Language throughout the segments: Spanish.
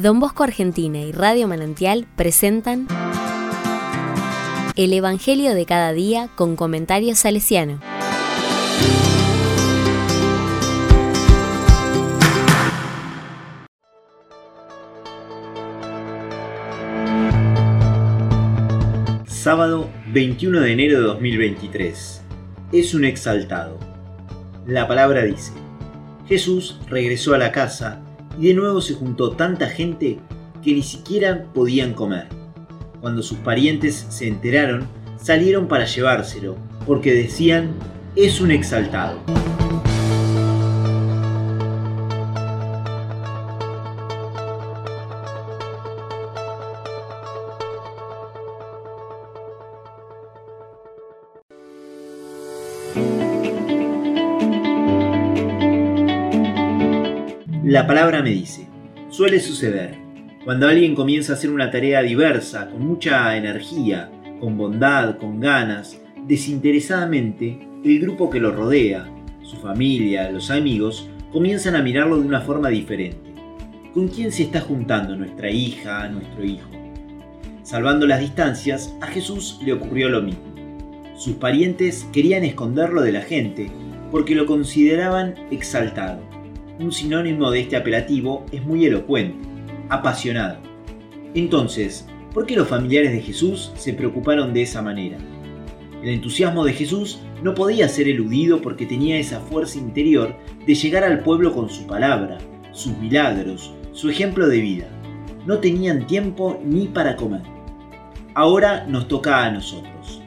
Don Bosco Argentina y Radio Manantial presentan El Evangelio de cada día con comentarios salesiano. Sábado 21 de enero de 2023. Es un exaltado. La palabra dice, Jesús regresó a la casa y de nuevo se juntó tanta gente que ni siquiera podían comer. Cuando sus parientes se enteraron, salieron para llevárselo, porque decían, es un exaltado. La palabra me dice, suele suceder, cuando alguien comienza a hacer una tarea diversa, con mucha energía, con bondad, con ganas, desinteresadamente, el grupo que lo rodea, su familia, los amigos, comienzan a mirarlo de una forma diferente. ¿Con quién se está juntando nuestra hija, nuestro hijo? Salvando las distancias, a Jesús le ocurrió lo mismo. Sus parientes querían esconderlo de la gente porque lo consideraban exaltado un sinónimo de este apelativo es muy elocuente, apasionado. Entonces, ¿por qué los familiares de Jesús se preocuparon de esa manera? El entusiasmo de Jesús no podía ser eludido porque tenía esa fuerza interior de llegar al pueblo con su palabra, sus milagros, su ejemplo de vida. No tenían tiempo ni para comer. Ahora nos toca a nosotros.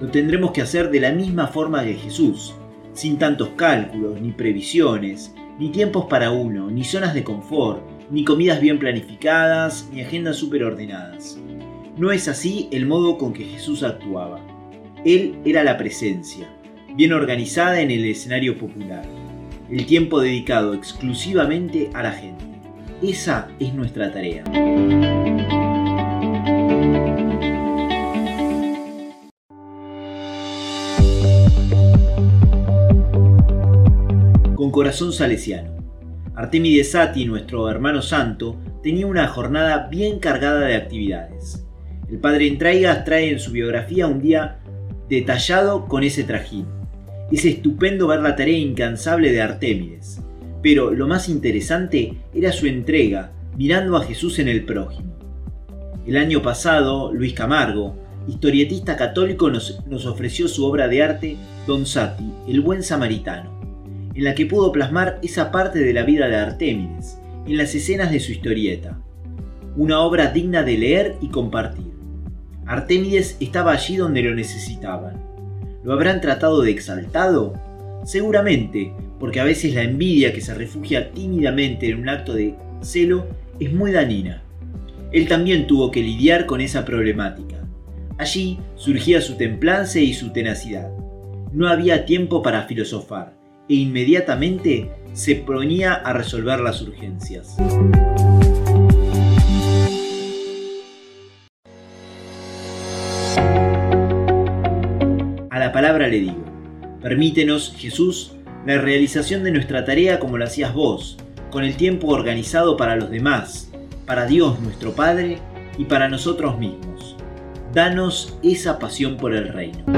Lo tendremos que hacer de la misma forma que Jesús, sin tantos cálculos ni previsiones, ni tiempos para uno, ni zonas de confort, ni comidas bien planificadas, ni agendas superordenadas. No es así el modo con que Jesús actuaba. Él era la presencia, bien organizada en el escenario popular, el tiempo dedicado exclusivamente a la gente. Esa es nuestra tarea. Corazón salesiano. Artemides Sati, nuestro hermano santo, tenía una jornada bien cargada de actividades. El padre Entraigas trae en su biografía un día detallado con ese trajín. Es estupendo ver la tarea incansable de Artemides, pero lo más interesante era su entrega, mirando a Jesús en el prójimo. El año pasado, Luis Camargo, historietista católico, nos, nos ofreció su obra de arte Don Sati, el buen samaritano en la que pudo plasmar esa parte de la vida de Artémides, en las escenas de su historieta. Una obra digna de leer y compartir. Artémides estaba allí donde lo necesitaban. ¿Lo habrán tratado de exaltado? Seguramente, porque a veces la envidia que se refugia tímidamente en un acto de celo es muy dañina. Él también tuvo que lidiar con esa problemática. Allí surgía su templanza y su tenacidad. No había tiempo para filosofar e inmediatamente se ponía a resolver las urgencias. A la palabra le digo, permítenos, Jesús, la realización de nuestra tarea como lo hacías vos, con el tiempo organizado para los demás, para Dios nuestro Padre y para nosotros mismos. Danos esa pasión por el reino.